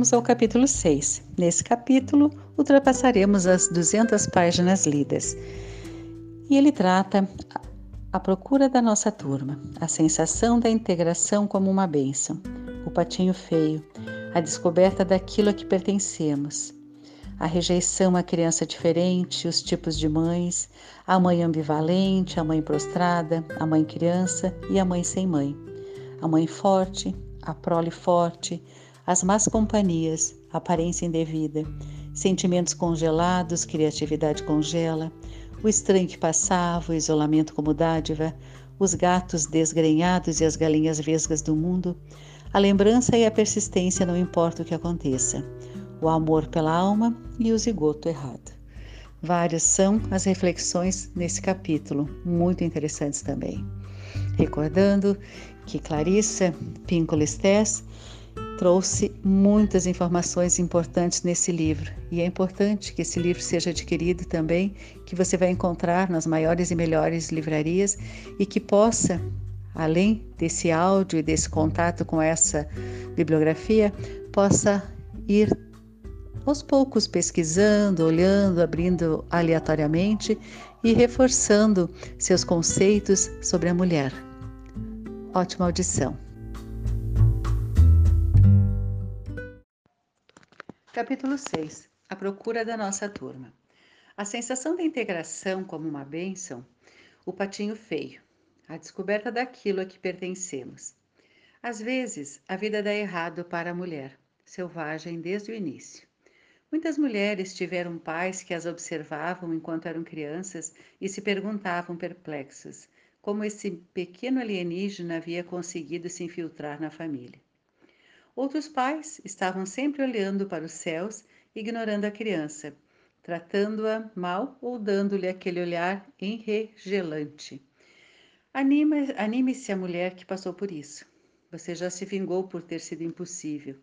vamos ao capítulo 6. Nesse capítulo, ultrapassaremos as 200 páginas lidas. E ele trata a procura da nossa turma, a sensação da integração como uma bênção, o patinho feio, a descoberta daquilo a que pertencemos, a rejeição à criança diferente, os tipos de mães, a mãe ambivalente, a mãe prostrada, a mãe criança e a mãe sem mãe, a mãe forte, a prole forte, as más companhias, aparência indevida, sentimentos congelados, criatividade congela, o estranho que passava, o isolamento como dádiva, os gatos desgrenhados e as galinhas vesgas do mundo, a lembrança e a persistência não importa o que aconteça, o amor pela alma e o zigoto errado. Várias são as reflexões nesse capítulo, muito interessantes também. Recordando que Clarissa Pinkola Estés trouxe muitas informações importantes nesse livro e é importante que esse livro seja adquirido também, que você vai encontrar nas maiores e melhores livrarias e que possa, além desse áudio e desse contato com essa bibliografia, possa ir aos poucos pesquisando, olhando, abrindo aleatoriamente e reforçando seus conceitos sobre a mulher. Ótima audição! Capítulo 6 A procura da nossa turma. A sensação da integração como uma bênção, o patinho feio, a descoberta daquilo a que pertencemos. Às vezes, a vida dá errado para a mulher, selvagem desde o início. Muitas mulheres tiveram pais que as observavam enquanto eram crianças e se perguntavam perplexas como esse pequeno alienígena havia conseguido se infiltrar na família. Outros pais estavam sempre olhando para os céus, ignorando a criança, tratando-a mal ou dando-lhe aquele olhar enregelante. Anime-se a mulher que passou por isso. Você já se vingou por ter sido impossível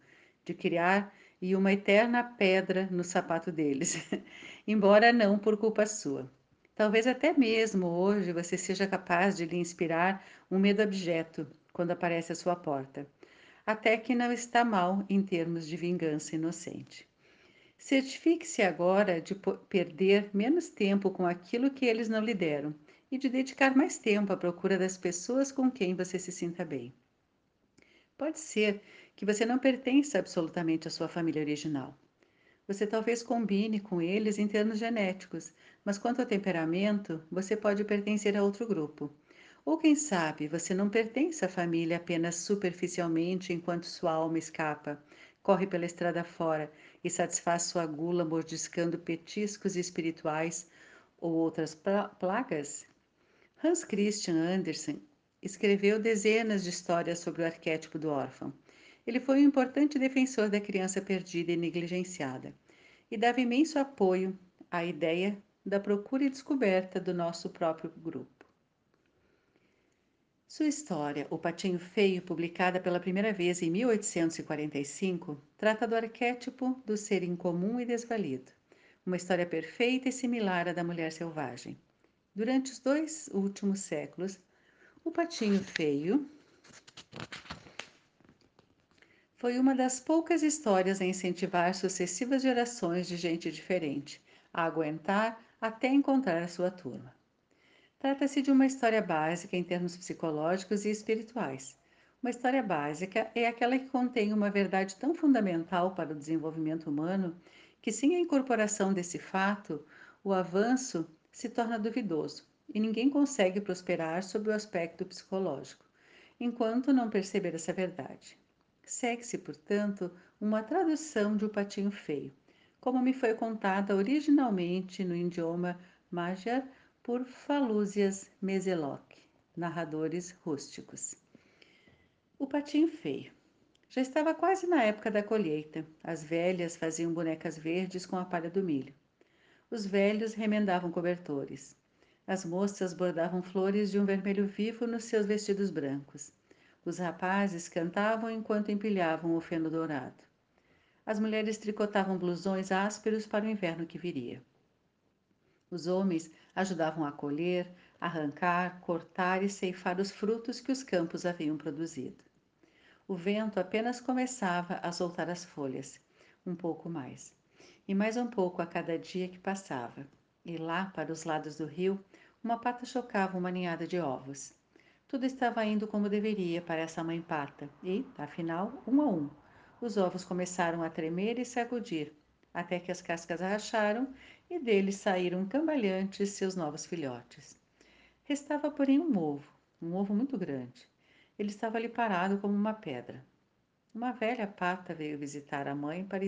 de criar e uma eterna pedra no sapato deles, embora não por culpa sua. Talvez até mesmo hoje você seja capaz de lhe inspirar um medo abjeto quando aparece à sua porta até que não está mal em termos de vingança inocente. Certifique-se agora de perder menos tempo com aquilo que eles não lhe deram e de dedicar mais tempo à procura das pessoas com quem você se sinta bem. Pode ser que você não pertença absolutamente à sua família original. Você talvez combine com eles em termos genéticos, mas quanto ao temperamento, você pode pertencer a outro grupo. Ou quem sabe você não pertence à família apenas superficialmente enquanto sua alma escapa, corre pela estrada fora e satisfaz sua gula mordiscando petiscos espirituais ou outras plagas? Hans Christian Andersen escreveu dezenas de histórias sobre o arquétipo do órfão. Ele foi um importante defensor da criança perdida e negligenciada e dava imenso apoio à ideia da procura e descoberta do nosso próprio grupo. Sua história, O Patinho Feio, publicada pela primeira vez em 1845, trata do arquétipo do ser incomum e desvalido, uma história perfeita e similar à da mulher selvagem. Durante os dois últimos séculos, o Patinho Feio foi uma das poucas histórias a incentivar sucessivas gerações de gente diferente a aguentar até encontrar a sua turma. Trata-se de uma história básica em termos psicológicos e espirituais. Uma história básica é aquela que contém uma verdade tão fundamental para o desenvolvimento humano que, sem a incorporação desse fato, o avanço se torna duvidoso e ninguém consegue prosperar sob o aspecto psicológico, enquanto não perceber essa verdade. Segue-se, portanto, uma tradução de O Patinho Feio, como me foi contada originalmente no idioma Magyar por Falúzias Meseloc, narradores rústicos. O patinho feio. Já estava quase na época da colheita. As velhas faziam bonecas verdes com a palha do milho. Os velhos remendavam cobertores. As moças bordavam flores de um vermelho vivo nos seus vestidos brancos. Os rapazes cantavam enquanto empilhavam o feno dourado. As mulheres tricotavam blusões ásperos para o inverno que viria. Os homens ajudavam a colher, arrancar, cortar e ceifar os frutos que os campos haviam produzido. O vento apenas começava a soltar as folhas, um pouco mais, e mais um pouco a cada dia que passava. E lá, para os lados do rio, uma pata chocava uma ninhada de ovos. Tudo estava indo como deveria para essa mãe pata, e, afinal, um a um, os ovos começaram a tremer e sacudir, até que as cascas racharam e deles saíram cambalhantes seus novos filhotes. Restava, porém, um ovo, um ovo muito grande. Ele estava ali parado como uma pedra. Uma velha pata veio visitar a mãe para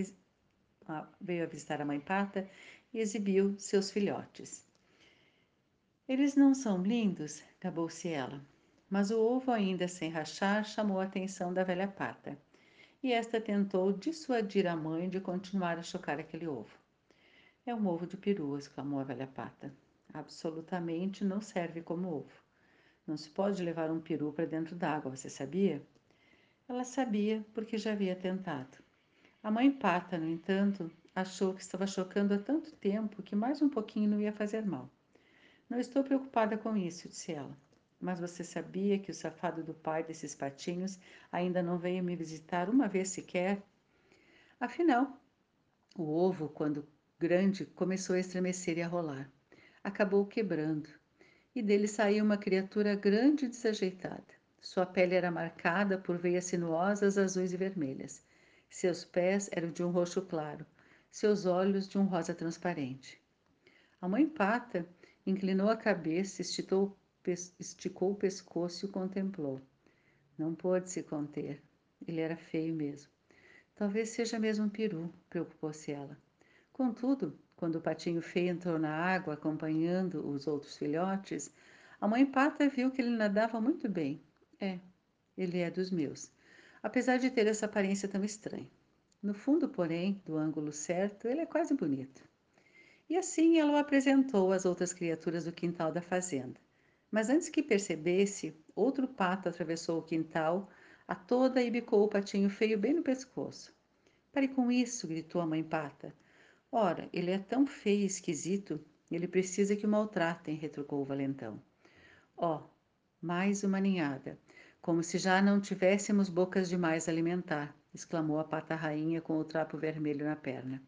veio visitar a mãe pata e exibiu seus filhotes. Eles não são lindos? gabou-se ela. Mas o ovo, ainda sem rachar, chamou a atenção da velha pata. E esta tentou dissuadir a mãe de continuar a chocar aquele ovo. É um ovo de peru, exclamou a velha pata. Absolutamente não serve como ovo. Não se pode levar um peru para dentro d'água, você sabia? Ela sabia porque já havia tentado. A mãe pata, no entanto, achou que estava chocando há tanto tempo que mais um pouquinho não ia fazer mal. Não estou preocupada com isso, disse ela. Mas você sabia que o safado do pai desses patinhos ainda não veio me visitar uma vez sequer? Afinal, o ovo, quando grande começou a estremecer e a rolar. Acabou quebrando, e dele saiu uma criatura grande e desajeitada. Sua pele era marcada por veias sinuosas azuis e vermelhas. Seus pés eram de um roxo claro, seus olhos de um rosa transparente. A mãe pata inclinou a cabeça, esticou, esticou o pescoço e o contemplou. Não pôde se conter. Ele era feio mesmo. Talvez seja mesmo um peru, preocupou-se ela. Contudo, quando o patinho feio entrou na água acompanhando os outros filhotes, a mãe pata viu que ele nadava muito bem. É, ele é dos meus, apesar de ter essa aparência tão estranha. No fundo, porém, do ângulo certo, ele é quase bonito. E assim ela o apresentou às outras criaturas do quintal da fazenda. Mas antes que percebesse, outro pato atravessou o quintal a toda e bicou o patinho feio bem no pescoço. Pare com isso, gritou a mãe pata. Ora, ele é tão feio e esquisito, ele precisa que o maltratem, retrucou o valentão. Ó, oh, mais uma ninhada, como se já não tivéssemos bocas demais a alimentar, exclamou a pata rainha com o trapo vermelho na perna.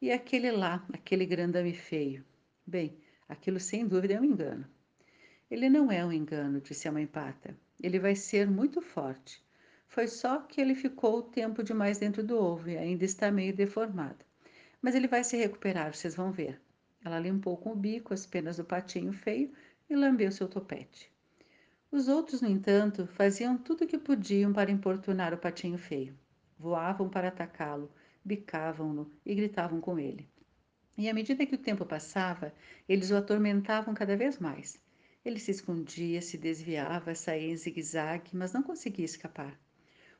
E aquele lá, aquele grandame feio? Bem, aquilo sem dúvida é um engano. Ele não é um engano, disse a mãe pata. Ele vai ser muito forte. Foi só que ele ficou o tempo demais dentro do ovo e ainda está meio deformado. Mas ele vai se recuperar, vocês vão ver. Ela limpou com o bico as penas do patinho feio e lambeu seu topete. Os outros, no entanto, faziam tudo o que podiam para importunar o patinho feio. Voavam para atacá-lo, bicavam-no e gritavam com ele. E à medida que o tempo passava, eles o atormentavam cada vez mais. Ele se escondia, se desviava, saía em zigue-zague, mas não conseguia escapar.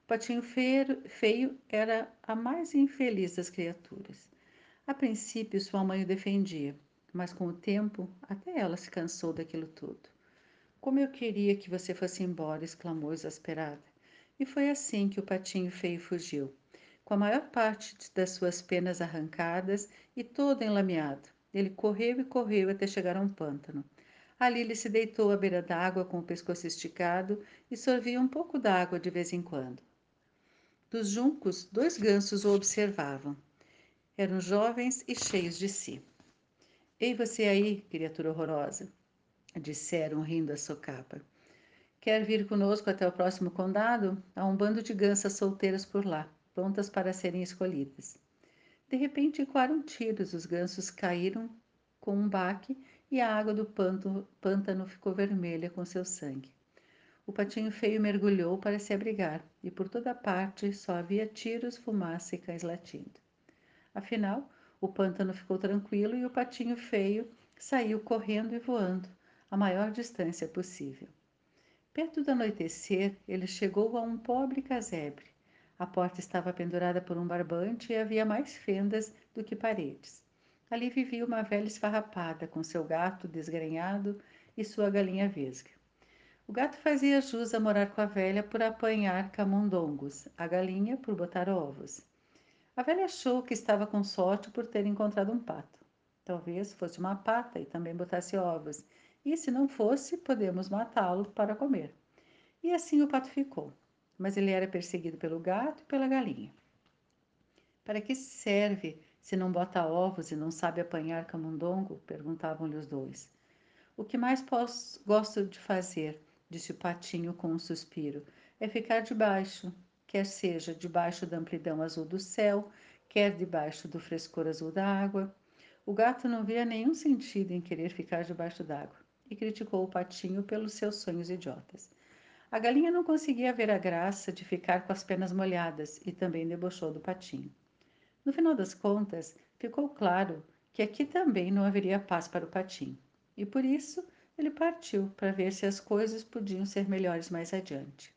O patinho feio, feio era a mais infeliz das criaturas. A princípio, sua mãe o defendia, mas com o tempo, até ela se cansou daquilo tudo. Como eu queria que você fosse embora, exclamou exasperada. E foi assim que o patinho feio fugiu, com a maior parte das suas penas arrancadas e todo enlameado. Ele correu e correu até chegar a um pântano. Ali ele se deitou à beira d'água com o pescoço esticado e sorvia um pouco d'água de vez em quando. Dos juncos, dois gansos o observavam. Eram jovens e cheios de si. Ei, você aí, criatura horrorosa, disseram rindo a socapa. Quer vir conosco até o próximo condado? Há um bando de gansas solteiras por lá, prontas para serem escolhidas. De repente ecoaram tiros, os gansos caíram com um baque e a água do pântano, ficou vermelha com seu sangue. O patinho feio mergulhou para se abrigar e por toda parte só havia tiros, fumaça e cães latindo. Afinal, o pântano ficou tranquilo e o patinho feio saiu correndo e voando a maior distância possível. Perto do anoitecer, ele chegou a um pobre casebre. A porta estava pendurada por um barbante e havia mais fendas do que paredes. Ali vivia uma velha esfarrapada, com seu gato desgrenhado e sua galinha vesga. O gato fazia jus a morar com a velha por apanhar camundongos, a galinha por botar ovos. A velha achou que estava com sorte por ter encontrado um pato. Talvez fosse uma pata e também botasse ovos, e se não fosse, podemos matá-lo para comer. E assim o pato ficou, mas ele era perseguido pelo gato e pela galinha. Para que serve se não bota ovos e não sabe apanhar camundongo? perguntavam-lhe os dois. O que mais posso, gosto de fazer, disse o patinho com um suspiro, é ficar debaixo, quer seja debaixo da amplidão azul do céu, quer debaixo do frescor azul da água. O gato não via nenhum sentido em querer ficar debaixo d'água e criticou o patinho pelos seus sonhos idiotas. A galinha não conseguia ver a graça de ficar com as pernas molhadas e também debochou do patinho. No final das contas, ficou claro que aqui também não haveria paz para o patinho e por isso ele partiu para ver se as coisas podiam ser melhores mais adiante.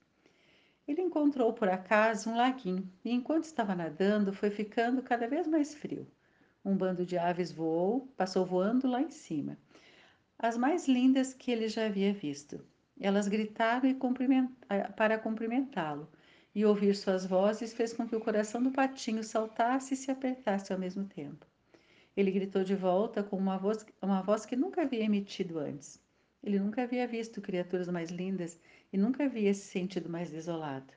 Ele encontrou por acaso um laguinho e, enquanto estava nadando, foi ficando cada vez mais frio. Um bando de aves voou, passou voando lá em cima, as mais lindas que ele já havia visto. Elas gritaram cumpriment... para cumprimentá-lo, e ouvir suas vozes fez com que o coração do patinho saltasse e se apertasse ao mesmo tempo. Ele gritou de volta com uma voz, uma voz que nunca havia emitido antes. Ele nunca havia visto criaturas mais lindas e nunca havia se sentido mais desolado.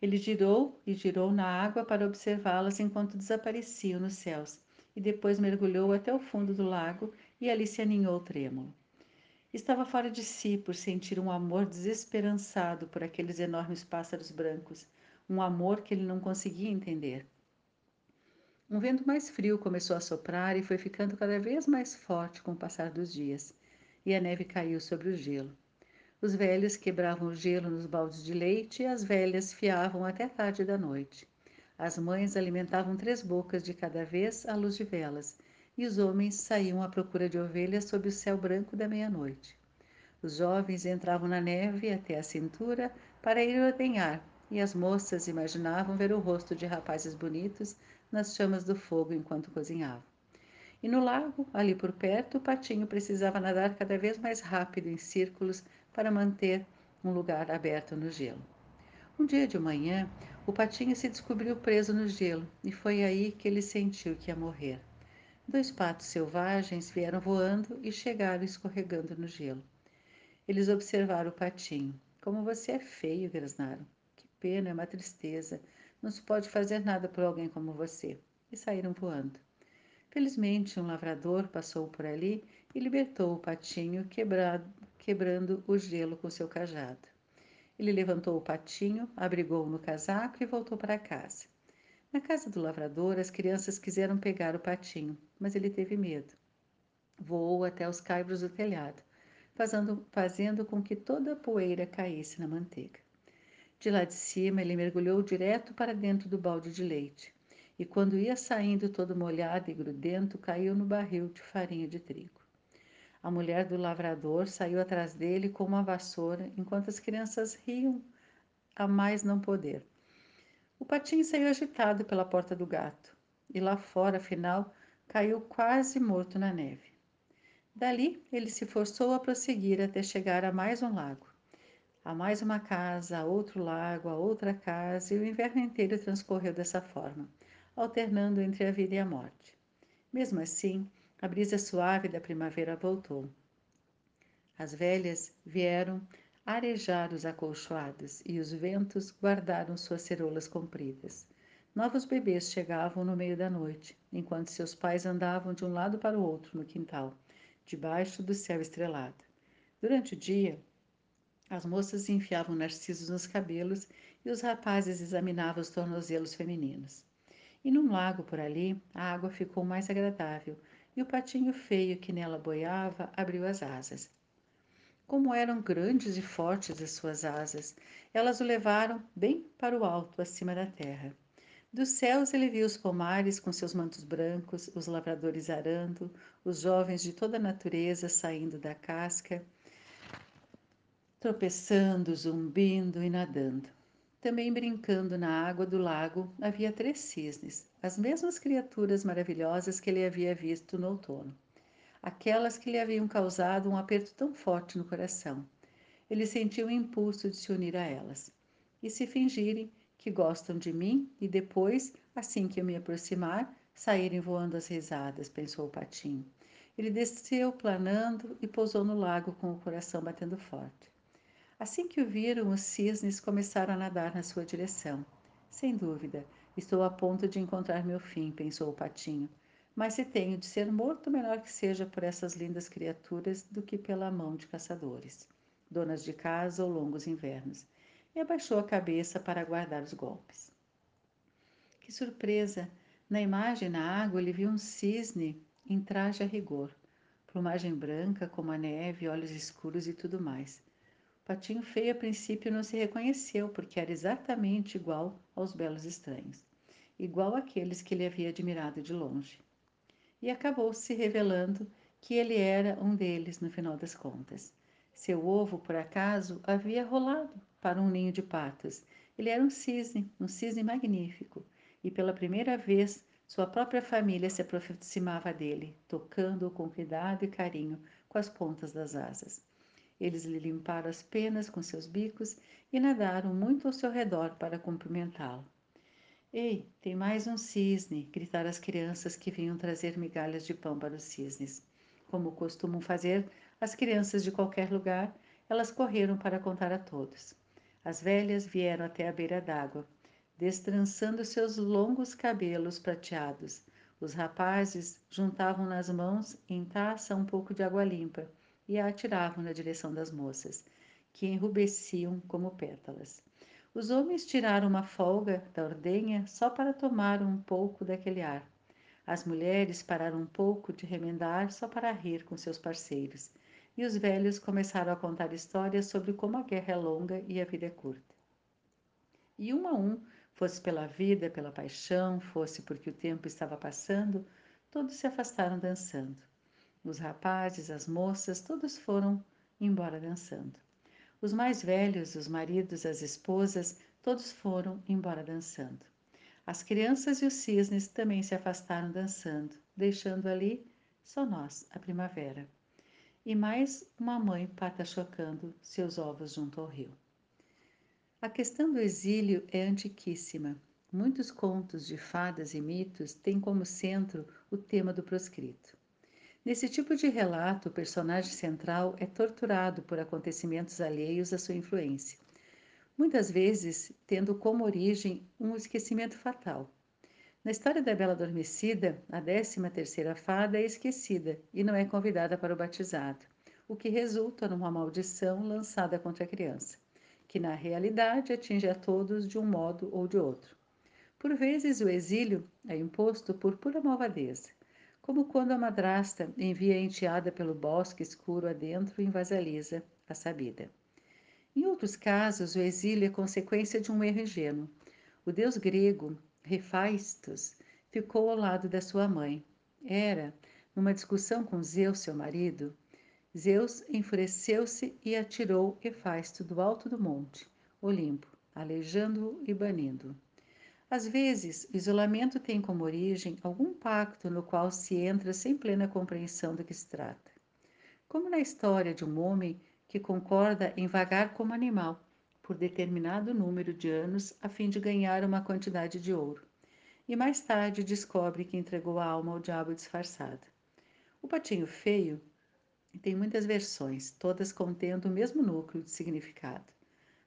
Ele girou e girou na água para observá-las enquanto desapareciam nos céus, e depois mergulhou até o fundo do lago e ali se aninhou trêmulo. Estava fora de si por sentir um amor desesperançado por aqueles enormes pássaros brancos, um amor que ele não conseguia entender. Um vento mais frio começou a soprar e foi ficando cada vez mais forte com o passar dos dias, e a neve caiu sobre o gelo. Os velhos quebravam o gelo nos baldes de leite e as velhas fiavam até tarde da noite. As mães alimentavam três bocas de cada vez à luz de velas, e os homens saíam à procura de ovelhas sob o céu branco da meia-noite. Os jovens entravam na neve até a cintura para ir ordenhar, e as moças imaginavam ver o rosto de rapazes bonitos nas chamas do fogo enquanto cozinhavam. E no lago, ali por perto, o patinho precisava nadar cada vez mais rápido em círculos para manter um lugar aberto no gelo. Um dia de manhã, o patinho se descobriu preso no gelo e foi aí que ele sentiu que ia morrer. Dois patos selvagens vieram voando e chegaram escorregando no gelo. Eles observaram o patinho. Como você é feio, grasnaram. Que pena, é uma tristeza. Não se pode fazer nada por alguém como você. E saíram voando. Felizmente, um lavrador passou por ali e libertou o patinho, quebrado, quebrando o gelo com seu cajado. Ele levantou o patinho, abrigou-o no casaco e voltou para casa. Na casa do lavrador, as crianças quiseram pegar o patinho, mas ele teve medo. Voou até os caibros do telhado, fazendo, fazendo com que toda a poeira caísse na manteiga. De lá de cima, ele mergulhou direto para dentro do balde de leite. E quando ia saindo todo molhado e grudento, caiu no barril de farinha de trigo. A mulher do lavrador saiu atrás dele com uma vassoura, enquanto as crianças riam a mais não poder. O patinho saiu agitado pela porta do gato, e lá fora, afinal, caiu quase morto na neve. Dali, ele se forçou a prosseguir até chegar a mais um lago a mais uma casa, a outro lago, a outra casa, e o inverno inteiro transcorreu dessa forma, alternando entre a vida e a morte. Mesmo assim, a brisa suave da primavera voltou. As velhas vieram arejar os acolchoados e os ventos guardaram suas ceroulas compridas. Novos bebês chegavam no meio da noite, enquanto seus pais andavam de um lado para o outro no quintal, debaixo do céu estrelado. Durante o dia, as moças enfiavam narcisos nos cabelos e os rapazes examinavam os tornozelos femininos. E num lago por ali, a água ficou mais agradável e o patinho feio que nela boiava abriu as asas. Como eram grandes e fortes as suas asas, elas o levaram bem para o alto, acima da terra. Dos céus ele viu os pomares com seus mantos brancos, os lavradores arando, os jovens de toda a natureza saindo da casca tropeçando, zumbindo e nadando. Também brincando na água do lago havia três cisnes, as mesmas criaturas maravilhosas que ele havia visto no outono, aquelas que lhe haviam causado um aperto tão forte no coração. Ele sentiu o impulso de se unir a elas e se fingirem que gostam de mim e depois, assim que eu me aproximar, saírem voando as risadas, pensou o patinho. Ele desceu planando e pousou no lago com o coração batendo forte. Assim que o viram, os cisnes começaram a nadar na sua direção. Sem dúvida, Estou a ponto de encontrar meu fim, pensou o patinho. Mas se tenho de ser morto, melhor que seja por essas lindas criaturas do que pela mão de caçadores, donas de casa ou longos invernos. E abaixou a cabeça para aguardar os golpes. Que surpresa! Na imagem na água ele viu um cisne em traje a rigor, plumagem branca como a neve, olhos escuros e tudo mais. Patinho feio a princípio não se reconheceu, porque era exatamente igual aos belos estranhos, igual àqueles que ele havia admirado de longe. E acabou se revelando que ele era um deles no final das contas. Seu ovo, por acaso, havia rolado para um ninho de patos. Ele era um cisne, um cisne magnífico, e pela primeira vez sua própria família se aproximava dele, tocando-o com cuidado e carinho com as pontas das asas. Eles lhe limparam as penas com seus bicos e nadaram muito ao seu redor para cumprimentá-lo. Ei, tem mais um cisne! gritaram as crianças que vinham trazer migalhas de pão para os cisnes. Como costumam fazer as crianças de qualquer lugar, elas correram para contar a todos. As velhas vieram até a beira d'água, destrançando seus longos cabelos prateados. Os rapazes juntavam nas mãos em taça um pouco de água limpa e a atiravam na direção das moças, que enrubesciam como pétalas. Os homens tiraram uma folga da ordenha só para tomar um pouco daquele ar. As mulheres pararam um pouco de remendar só para rir com seus parceiros. E os velhos começaram a contar histórias sobre como a guerra é longa e a vida é curta. E um a um Fosse pela vida, pela paixão, fosse porque o tempo estava passando, todos se afastaram dançando. Os rapazes, as moças, todos foram embora dançando. Os mais velhos, os maridos, as esposas, todos foram embora dançando. As crianças e os cisnes também se afastaram dançando, deixando ali só nós, a primavera. E mais uma mãe pata chocando seus ovos junto ao rio. A questão do exílio é antiquíssima. Muitos contos de fadas e mitos têm como centro o tema do proscrito. Nesse tipo de relato, o personagem central é torturado por acontecimentos alheios à sua influência, muitas vezes tendo como origem um esquecimento fatal. Na história da Bela Adormecida, a décima terceira fada é esquecida e não é convidada para o batizado, o que resulta numa maldição lançada contra a criança que na realidade atinge a todos de um modo ou de outro. Por vezes o exílio é imposto por pura malvadeza, como quando a madrasta envia a enteada pelo bosque escuro adentro e invasaliza a sabida. Em outros casos, o exílio é consequência de um erro ingênuo. O deus grego Refaistos ficou ao lado da sua mãe. Era, numa discussão com Zeus, seu marido, Zeus enfureceu-se e atirou Hefaisto do alto do monte, Olimpo, aleijando-o e banindo-o. Às vezes, o isolamento tem como origem algum pacto no qual se entra sem plena compreensão do que se trata. Como na história de um homem que concorda em vagar como animal por determinado número de anos a fim de ganhar uma quantidade de ouro, e mais tarde descobre que entregou a alma ao diabo disfarçado. O patinho feio tem muitas versões, todas contendo o mesmo núcleo de significado,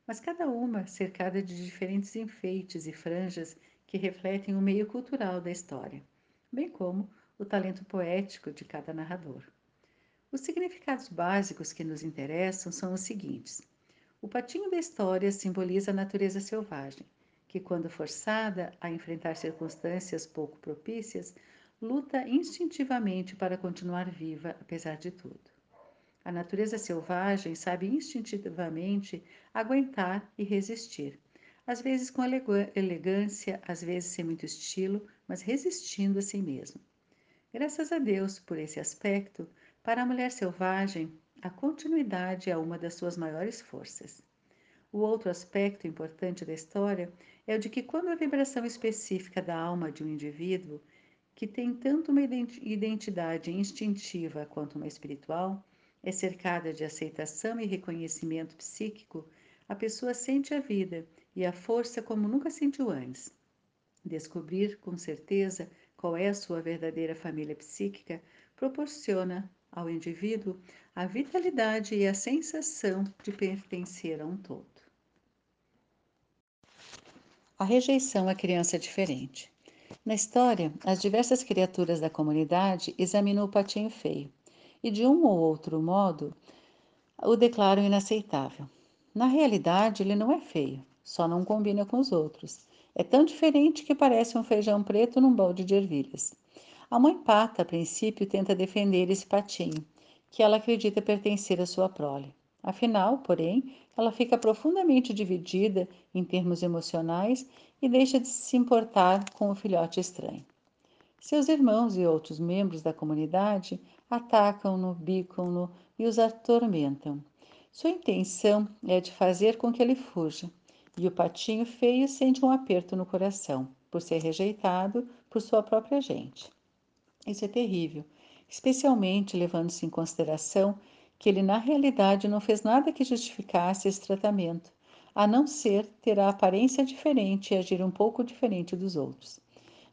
mas cada uma cercada de diferentes enfeites e franjas que refletem o meio cultural da história, bem como o talento poético de cada narrador. Os significados básicos que nos interessam são os seguintes. O patinho da história simboliza a natureza selvagem, que, quando forçada a enfrentar circunstâncias pouco propícias, luta instintivamente para continuar viva apesar de tudo. A natureza selvagem sabe instintivamente aguentar e resistir, às vezes com elegância, às vezes sem muito estilo, mas resistindo a si mesmo. Graças a Deus por esse aspecto, para a mulher selvagem, a continuidade é uma das suas maiores forças. O outro aspecto importante da história é o de que, quando a vibração específica da alma de um indivíduo, que tem tanto uma identidade instintiva quanto uma espiritual, é cercada de aceitação e reconhecimento psíquico, a pessoa sente a vida e a força como nunca sentiu antes. Descobrir com certeza qual é a sua verdadeira família psíquica proporciona ao indivíduo a vitalidade e a sensação de pertencer a um todo. A rejeição à criança diferente. Na história, as diversas criaturas da comunidade examinam o patinho feio e, de um ou outro modo, o declaram inaceitável. Na realidade, ele não é feio, só não combina com os outros. É tão diferente que parece um feijão preto num balde de ervilhas. A mãe pata, a princípio, tenta defender esse patinho, que ela acredita pertencer à sua prole. Afinal, porém, ela fica profundamente dividida em termos emocionais e deixa de se importar com o filhote estranho. Seus irmãos e outros membros da comunidade atacam-no, bicam-no e os atormentam. Sua intenção é de fazer com que ele fuja, e o patinho feio sente um aperto no coração por ser rejeitado por sua própria gente. Isso é terrível, especialmente levando-se em consideração que ele na realidade não fez nada que justificasse esse tratamento, a não ser ter a aparência diferente e agir um pouco diferente dos outros.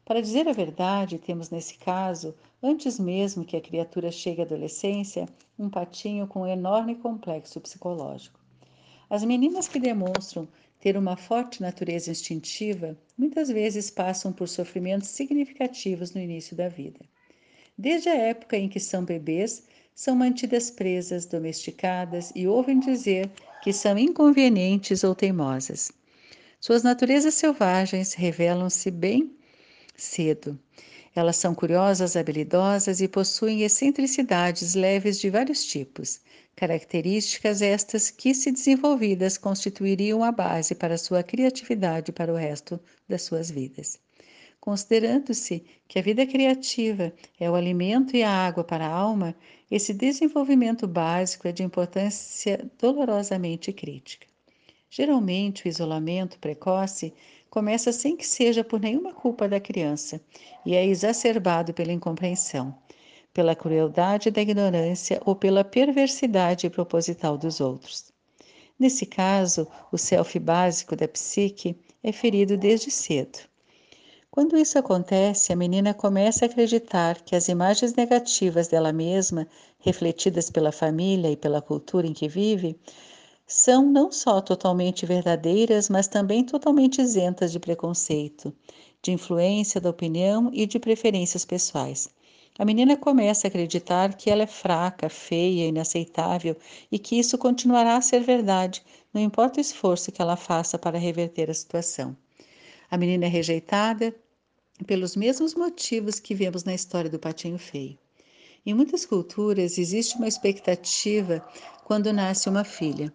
Para dizer a verdade, temos nesse caso, antes mesmo que a criatura chegue à adolescência, um patinho com um enorme complexo psicológico. As meninas que demonstram ter uma forte natureza instintiva muitas vezes passam por sofrimentos significativos no início da vida. Desde a época em que são bebês, são mantidas presas, domesticadas e ouvem dizer que são inconvenientes ou teimosas. Suas naturezas selvagens revelam-se bem cedo. Elas são curiosas, habilidosas e possuem excentricidades leves de vários tipos, características estas que, se desenvolvidas, constituiriam a base para sua criatividade para o resto das suas vidas. Considerando-se que a vida criativa é o alimento e a água para a alma, esse desenvolvimento básico é de importância dolorosamente crítica. Geralmente, o isolamento precoce começa sem que seja por nenhuma culpa da criança e é exacerbado pela incompreensão, pela crueldade da ignorância ou pela perversidade proposital dos outros. Nesse caso, o self básico da psique é ferido desde cedo. Quando isso acontece, a menina começa a acreditar que as imagens negativas dela mesma, refletidas pela família e pela cultura em que vive, são não só totalmente verdadeiras, mas também totalmente isentas de preconceito, de influência da opinião e de preferências pessoais. A menina começa a acreditar que ela é fraca, feia, inaceitável e que isso continuará a ser verdade, não importa o esforço que ela faça para reverter a situação. A menina é rejeitada pelos mesmos motivos que vemos na história do patinho feio. Em muitas culturas existe uma expectativa quando nasce uma filha,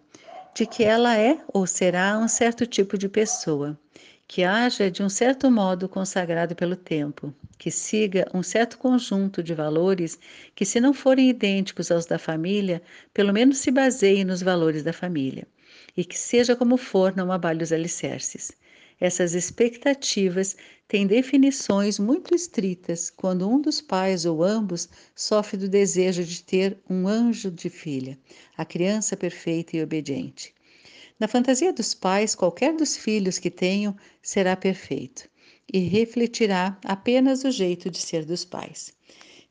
de que ela é ou será um certo tipo de pessoa, que haja de um certo modo consagrado pelo tempo, que siga um certo conjunto de valores que, se não forem idênticos aos da família, pelo menos se baseiem nos valores da família, e que seja como for, não abale os alicerces. Essas expectativas têm definições muito estritas quando um dos pais ou ambos sofre do desejo de ter um anjo de filha, a criança perfeita e obediente. Na fantasia dos pais, qualquer dos filhos que tenham será perfeito e refletirá apenas o jeito de ser dos pais.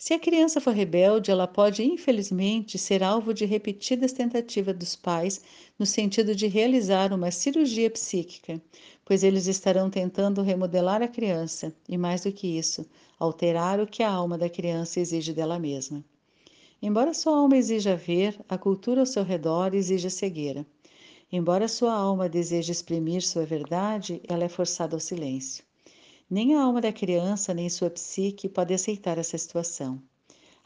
Se a criança for rebelde, ela pode, infelizmente, ser alvo de repetidas tentativas dos pais no sentido de realizar uma cirurgia psíquica, pois eles estarão tentando remodelar a criança e, mais do que isso, alterar o que a alma da criança exige dela mesma. Embora sua alma exija ver, a cultura ao seu redor exige cegueira. Embora sua alma deseje exprimir sua verdade, ela é forçada ao silêncio. Nem a alma da criança, nem sua psique pode aceitar essa situação.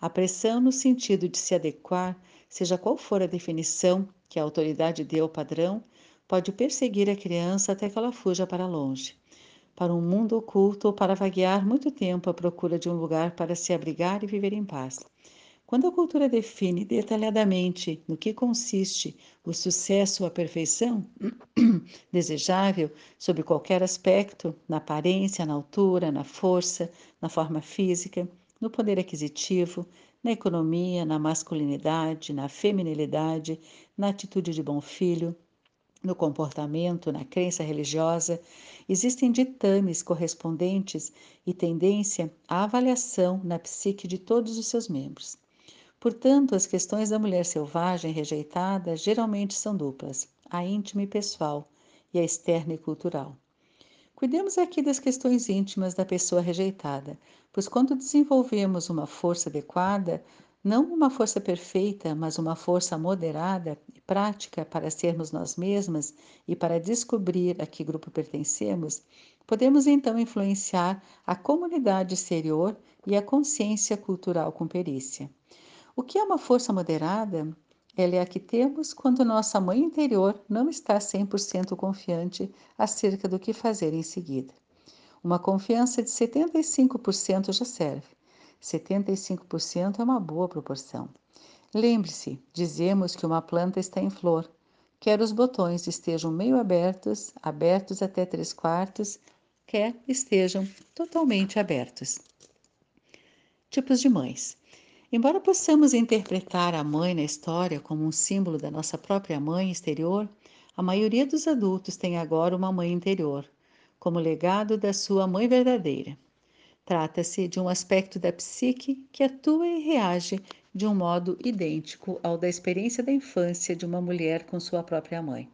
A pressão no sentido de se adequar, seja qual for a definição que a autoridade dê ao padrão, pode perseguir a criança até que ela fuja para longe, para um mundo oculto ou para vaguear muito tempo à procura de um lugar para se abrigar e viver em paz. Quando a cultura define detalhadamente no que consiste o sucesso ou a perfeição desejável sob qualquer aspecto, na aparência, na altura, na força, na forma física, no poder aquisitivo, na economia, na masculinidade, na feminilidade, na atitude de bom filho, no comportamento, na crença religiosa, existem ditames correspondentes e tendência à avaliação na psique de todos os seus membros. Portanto, as questões da mulher selvagem rejeitada geralmente são duplas: a íntima e pessoal e a externa e cultural. Cuidemos aqui das questões íntimas da pessoa rejeitada, pois quando desenvolvemos uma força adequada, não uma força perfeita, mas uma força moderada e prática para sermos nós mesmas e para descobrir a que grupo pertencemos, podemos então influenciar a comunidade exterior e a consciência cultural com perícia. O que é uma força moderada? Ela é a que temos quando nossa mãe interior não está 100% confiante acerca do que fazer em seguida. Uma confiança de 75% já serve. 75% é uma boa proporção. Lembre-se, dizemos que uma planta está em flor, quer os botões estejam meio abertos, abertos até três quartos, quer estejam totalmente abertos. Tipos de mães. Embora possamos interpretar a mãe na história como um símbolo da nossa própria mãe exterior, a maioria dos adultos tem agora uma mãe interior, como legado da sua mãe verdadeira. Trata-se de um aspecto da psique que atua e reage de um modo idêntico ao da experiência da infância de uma mulher com sua própria mãe.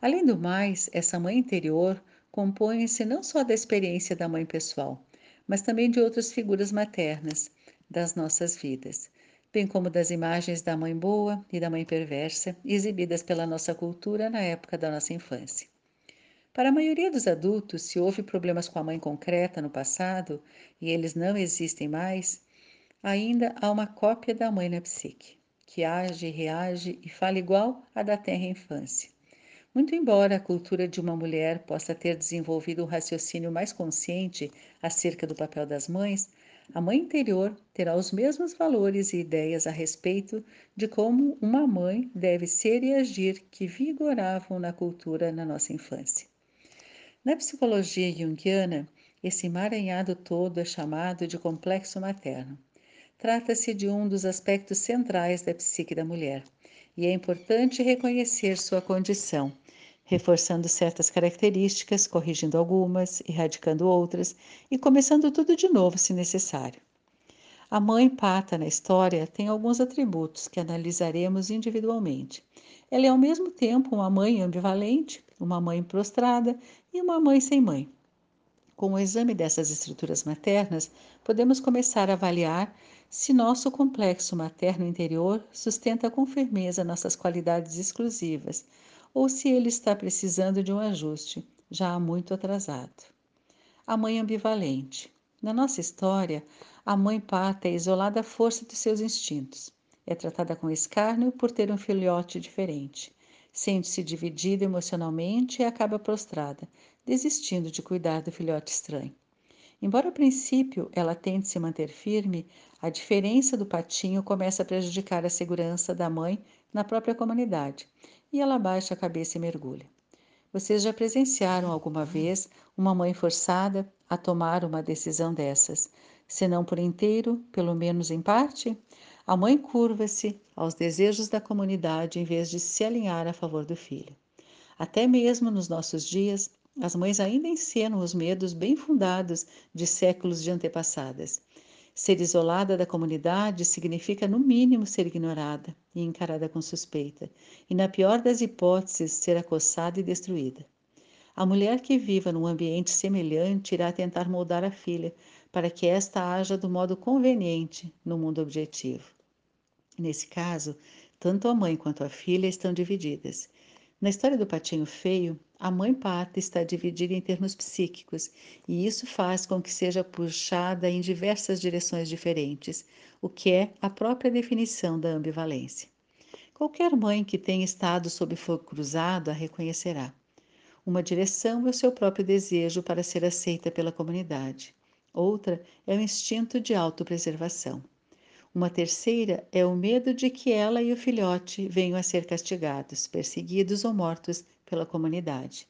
Além do mais, essa mãe interior compõe-se não só da experiência da mãe pessoal, mas também de outras figuras maternas, das nossas vidas, bem como das imagens da mãe boa e da mãe perversa exibidas pela nossa cultura na época da nossa infância. Para a maioria dos adultos, se houve problemas com a mãe concreta no passado e eles não existem mais, ainda há uma cópia da mãe na psique, que age, reage e fala igual à da terra infância. Muito embora a cultura de uma mulher possa ter desenvolvido um raciocínio mais consciente acerca do papel das mães, a mãe interior terá os mesmos valores e ideias a respeito de como uma mãe deve ser e agir que vigoravam na cultura na nossa infância. Na psicologia junguiana, esse emaranhado todo é chamado de complexo materno. Trata-se de um dos aspectos centrais da psique da mulher, e é importante reconhecer sua condição, reforçando certas características, corrigindo algumas, erradicando outras e começando tudo de novo se necessário. A mãe pata na história tem alguns atributos que analisaremos individualmente. Ela é ao mesmo tempo uma mãe ambivalente, uma mãe prostrada e uma mãe sem mãe. Com o exame dessas estruturas maternas, podemos começar a avaliar se nosso complexo materno interior sustenta com firmeza nossas qualidades exclusivas, ou se ele está precisando de um ajuste, já há muito atrasado. A mãe ambivalente. Na nossa história, a mãe pata é isolada à força dos seus instintos. É tratada com escárnio por ter um filhote diferente. Sente-se dividida emocionalmente e acaba prostrada, desistindo de cuidar do filhote estranho. Embora a princípio ela tente se manter firme, a diferença do patinho começa a prejudicar a segurança da mãe na própria comunidade e ela baixa a cabeça e mergulha. Vocês já presenciaram alguma vez uma mãe forçada a tomar uma decisão dessas? Se não por inteiro, pelo menos em parte? A mãe curva-se aos desejos da comunidade em vez de se alinhar a favor do filho. Até mesmo nos nossos dias, as mães ainda encenam os medos bem fundados de séculos de antepassadas. Ser isolada da comunidade significa, no mínimo, ser ignorada e encarada com suspeita, e, na pior das hipóteses, ser acossada e destruída. A mulher que viva num ambiente semelhante irá tentar moldar a filha para que esta haja do modo conveniente no mundo objetivo. Nesse caso, tanto a mãe quanto a filha estão divididas. Na história do patinho feio, a mãe pata está dividida em termos psíquicos, e isso faz com que seja puxada em diversas direções diferentes, o que é a própria definição da ambivalência. Qualquer mãe que tenha estado sob fogo cruzado a reconhecerá. Uma direção é o seu próprio desejo para ser aceita pela comunidade. Outra é o instinto de autopreservação. Uma terceira é o medo de que ela e o filhote venham a ser castigados, perseguidos ou mortos pela comunidade.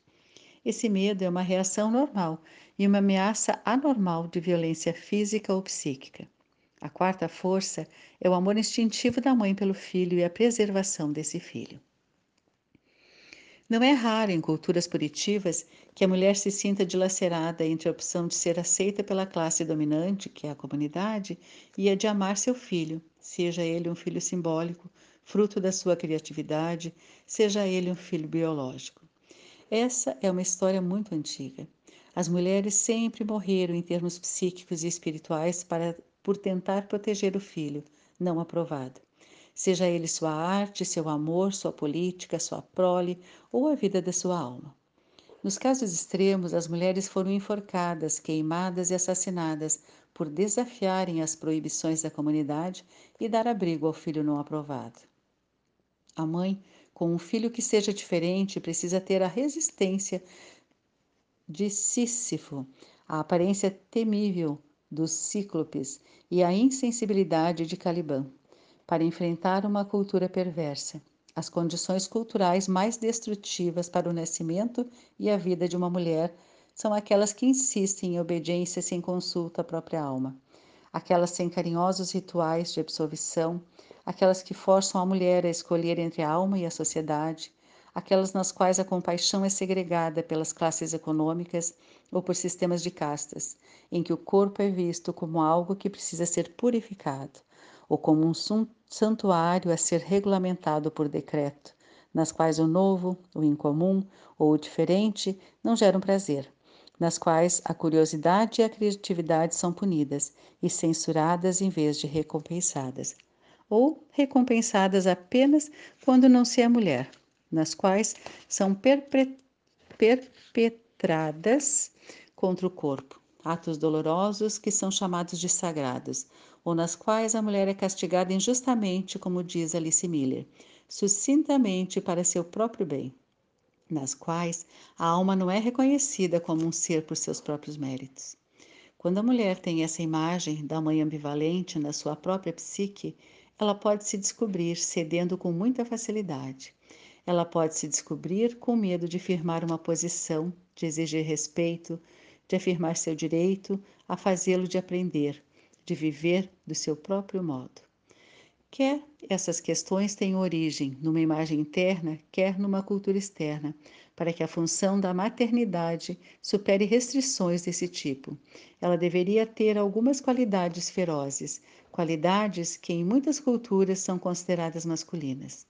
Esse medo é uma reação normal e uma ameaça anormal de violência física ou psíquica. A quarta força é o amor instintivo da mãe pelo filho e a preservação desse filho. Não é raro em culturas punitivas que a mulher se sinta dilacerada entre a opção de ser aceita pela classe dominante, que é a comunidade, e a de amar seu filho, seja ele um filho simbólico, fruto da sua criatividade, seja ele um filho biológico. Essa é uma história muito antiga. As mulheres sempre morreram em termos psíquicos e espirituais para, por tentar proteger o filho, não aprovado. Seja ele sua arte, seu amor, sua política, sua prole ou a vida da sua alma. Nos casos extremos, as mulheres foram enforcadas, queimadas e assassinadas por desafiarem as proibições da comunidade e dar abrigo ao filho não aprovado. A mãe, com um filho que seja diferente, precisa ter a resistência de Sísifo, a aparência temível dos cíclopes e a insensibilidade de Caliban, para enfrentar uma cultura perversa as condições culturais mais destrutivas para o nascimento e a vida de uma mulher são aquelas que insistem em obediência sem consulta à própria alma, aquelas sem carinhosos rituais de absolvição, aquelas que forçam a mulher a escolher entre a alma e a sociedade, aquelas nas quais a compaixão é segregada pelas classes econômicas ou por sistemas de castas, em que o corpo é visto como algo que precisa ser purificado, ou como um santuário a ser regulamentado por decreto, nas quais o novo, o incomum ou o diferente não geram prazer, nas quais a curiosidade e a criatividade são punidas e censuradas em vez de recompensadas, ou recompensadas apenas quando não se é mulher, nas quais são perpetradas contra o corpo atos dolorosos que são chamados de sagrados, ou nas quais a mulher é castigada injustamente, como diz Alice Miller, sucintamente para seu próprio bem, nas quais a alma não é reconhecida como um ser por seus próprios méritos. Quando a mulher tem essa imagem da mãe ambivalente na sua própria psique, ela pode se descobrir cedendo com muita facilidade. Ela pode se descobrir com medo de firmar uma posição, de exigir respeito, de afirmar seu direito a fazê-lo de aprender, de viver do seu próprio modo. Quer essas questões tenham origem numa imagem interna, quer numa cultura externa, para que a função da maternidade supere restrições desse tipo. Ela deveria ter algumas qualidades ferozes, qualidades que em muitas culturas são consideradas masculinas.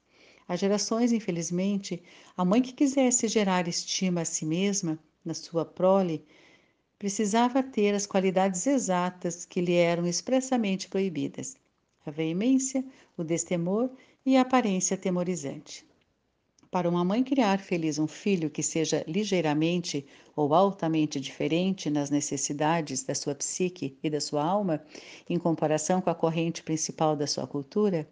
Há gerações, infelizmente, a mãe que quisesse gerar estima a si mesma, na sua prole, precisava ter as qualidades exatas que lhe eram expressamente proibidas: a veemência, o destemor e a aparência temorizante. Para uma mãe criar feliz um filho que seja ligeiramente ou altamente diferente nas necessidades da sua psique e da sua alma, em comparação com a corrente principal da sua cultura,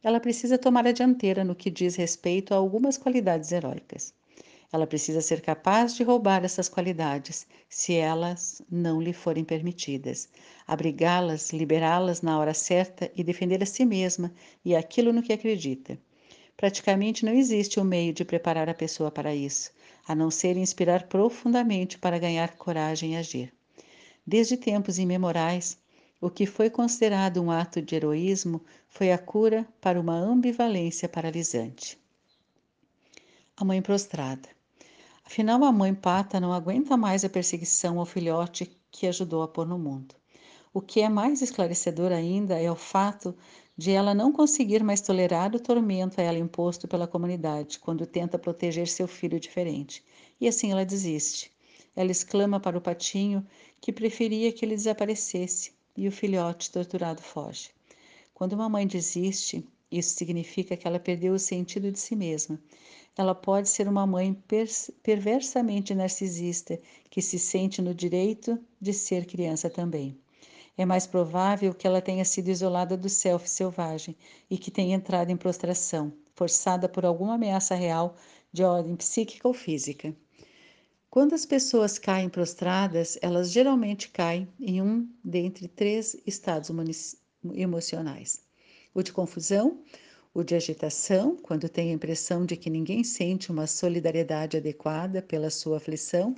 ela precisa tomar a dianteira no que diz respeito a algumas qualidades heróicas. Ela precisa ser capaz de roubar essas qualidades, se elas não lhe forem permitidas, abrigá-las, liberá-las na hora certa e defender a si mesma e aquilo no que acredita. Praticamente não existe um meio de preparar a pessoa para isso, a não ser inspirar profundamente para ganhar coragem e agir. Desde tempos imemorais, o que foi considerado um ato de heroísmo foi a cura para uma ambivalência paralisante. A mãe prostrada. Afinal, a mãe pata não aguenta mais a perseguição ao filhote que ajudou a pôr no mundo. O que é mais esclarecedor ainda é o fato de ela não conseguir mais tolerar o tormento a ela imposto pela comunidade quando tenta proteger seu filho diferente. E assim ela desiste. Ela exclama para o patinho que preferia que ele desaparecesse e o filhote torturado foge. Quando uma mãe desiste, isso significa que ela perdeu o sentido de si mesma ela pode ser uma mãe perversamente narcisista que se sente no direito de ser criança também. É mais provável que ela tenha sido isolada do self selvagem e que tenha entrado em prostração, forçada por alguma ameaça real de ordem psíquica ou física. Quando as pessoas caem prostradas, elas geralmente caem em um dentre três estados emocionais: o de confusão, o de agitação, quando tem a impressão de que ninguém sente uma solidariedade adequada pela sua aflição,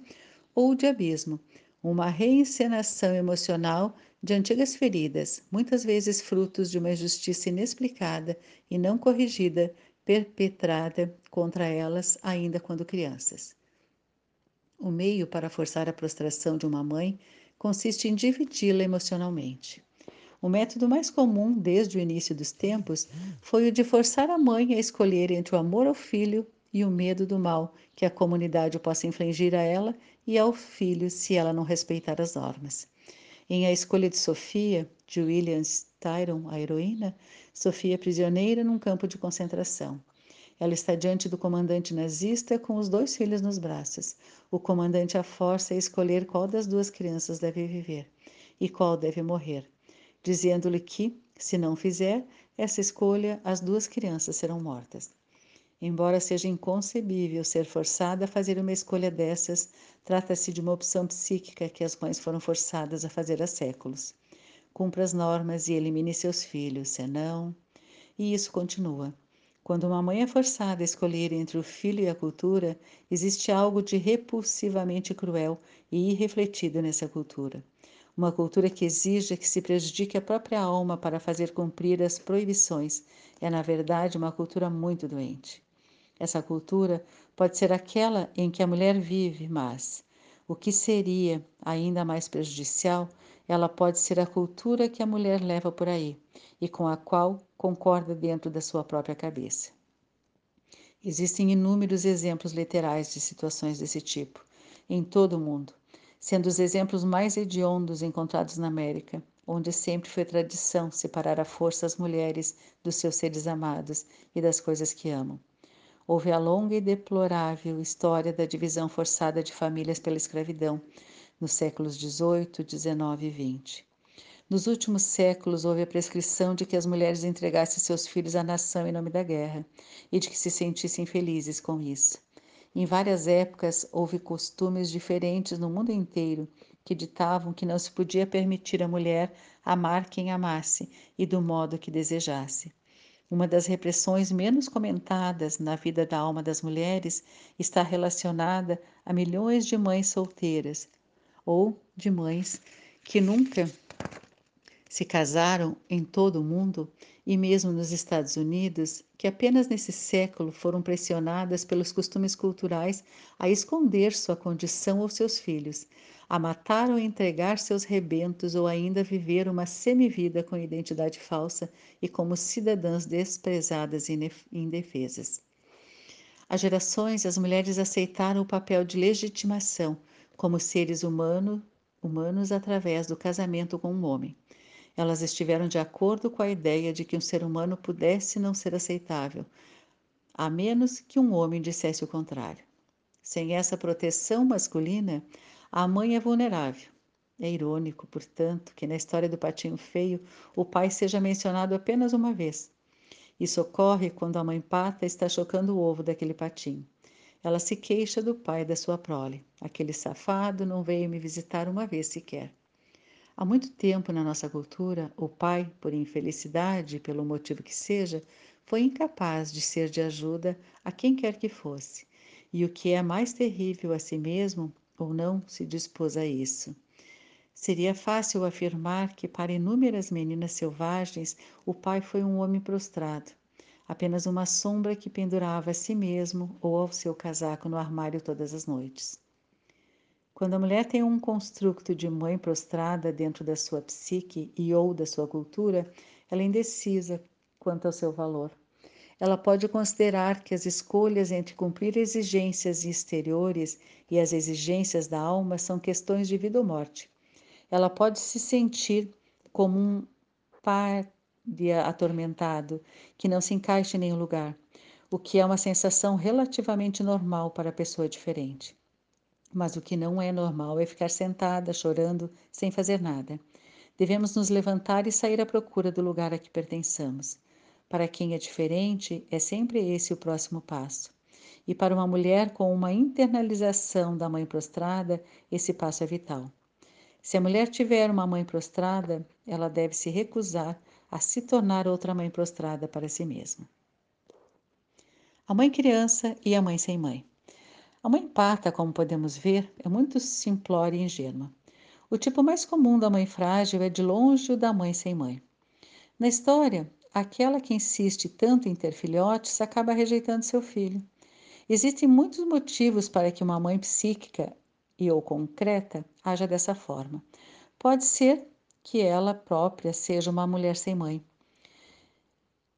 ou o de abismo, uma reencenação emocional de antigas feridas, muitas vezes frutos de uma injustiça inexplicada e não corrigida, perpetrada contra elas ainda quando crianças. O meio para forçar a prostração de uma mãe consiste em dividi-la emocionalmente. O método mais comum desde o início dos tempos foi o de forçar a mãe a escolher entre o amor ao filho e o medo do mal que a comunidade possa infligir a ela e ao filho se ela não respeitar as normas. Em A Escolha de Sofia, de William Styron, a heroína, Sofia é prisioneira num campo de concentração. Ela está diante do comandante nazista com os dois filhos nos braços. O comandante a força a escolher qual das duas crianças deve viver e qual deve morrer, dizendo-lhe que, se não fizer essa escolha, as duas crianças serão mortas. Embora seja inconcebível ser forçada a fazer uma escolha dessas, trata-se de uma opção psíquica que as mães foram forçadas a fazer há séculos. Cumpra as normas e elimine seus filhos, senão. E isso continua. Quando uma mãe é forçada a escolher entre o filho e a cultura, existe algo de repulsivamente cruel e irrefletido nessa cultura. Uma cultura que exija que se prejudique a própria alma para fazer cumprir as proibições é, na verdade, uma cultura muito doente. Essa cultura pode ser aquela em que a mulher vive, mas o que seria ainda mais prejudicial, ela pode ser a cultura que a mulher leva por aí e com a qual concorda dentro da sua própria cabeça. Existem inúmeros exemplos literais de situações desse tipo em todo o mundo, sendo os exemplos mais hediondos encontrados na América, onde sempre foi tradição separar à força as mulheres dos seus seres amados e das coisas que amam houve a longa e deplorável história da divisão forçada de famílias pela escravidão, nos séculos XVIII, XIX e XX. Nos últimos séculos, houve a prescrição de que as mulheres entregassem seus filhos à nação em nome da guerra e de que se sentissem felizes com isso. Em várias épocas, houve costumes diferentes no mundo inteiro que ditavam que não se podia permitir à mulher amar quem amasse e do modo que desejasse. Uma das repressões menos comentadas na vida da alma das mulheres está relacionada a milhões de mães solteiras ou de mães que nunca se casaram em todo o mundo e mesmo nos Estados Unidos, que apenas nesse século foram pressionadas pelos costumes culturais a esconder sua condição ou seus filhos, a matar ou entregar seus rebentos ou ainda viver uma semivida com identidade falsa e como cidadãs desprezadas e indefesas. Há gerações, as mulheres aceitaram o papel de legitimação como seres humano, humanos através do casamento com um homem. Elas estiveram de acordo com a ideia de que um ser humano pudesse não ser aceitável, a menos que um homem dissesse o contrário. Sem essa proteção masculina, a mãe é vulnerável. É irônico, portanto, que na história do patinho feio o pai seja mencionado apenas uma vez. Isso ocorre quando a mãe pata está chocando o ovo daquele patinho. Ela se queixa do pai da sua prole. Aquele safado não veio me visitar uma vez sequer. Há muito tempo na nossa cultura, o pai, por infelicidade, pelo motivo que seja, foi incapaz de ser de ajuda a quem quer que fosse. E o que é mais terrível a si mesmo, ou não se dispôs a isso. Seria fácil afirmar que, para inúmeras meninas selvagens, o pai foi um homem prostrado, apenas uma sombra que pendurava a si mesmo ou ao seu casaco no armário todas as noites. Quando a mulher tem um construto de mãe prostrada dentro da sua psique e ou da sua cultura, ela é indecisa quanto ao seu valor ela pode considerar que as escolhas entre cumprir exigências exteriores e as exigências da alma são questões de vida ou morte. Ela pode se sentir como um pária atormentado que não se encaixa em nenhum lugar, o que é uma sensação relativamente normal para a pessoa diferente. Mas o que não é normal é ficar sentada, chorando, sem fazer nada. Devemos nos levantar e sair à procura do lugar a que pertençamos. Para quem é diferente, é sempre esse o próximo passo. E para uma mulher com uma internalização da mãe prostrada, esse passo é vital. Se a mulher tiver uma mãe prostrada, ela deve se recusar a se tornar outra mãe prostrada para si mesma. A mãe criança e a mãe sem mãe. A mãe pata, como podemos ver, é muito simplória e ingênua. O tipo mais comum da mãe frágil é de longe o da mãe sem mãe. Na história, aquela que insiste tanto em ter filhotes acaba rejeitando seu filho. Existem muitos motivos para que uma mãe psíquica e ou concreta haja dessa forma. Pode ser que ela própria seja uma mulher sem mãe.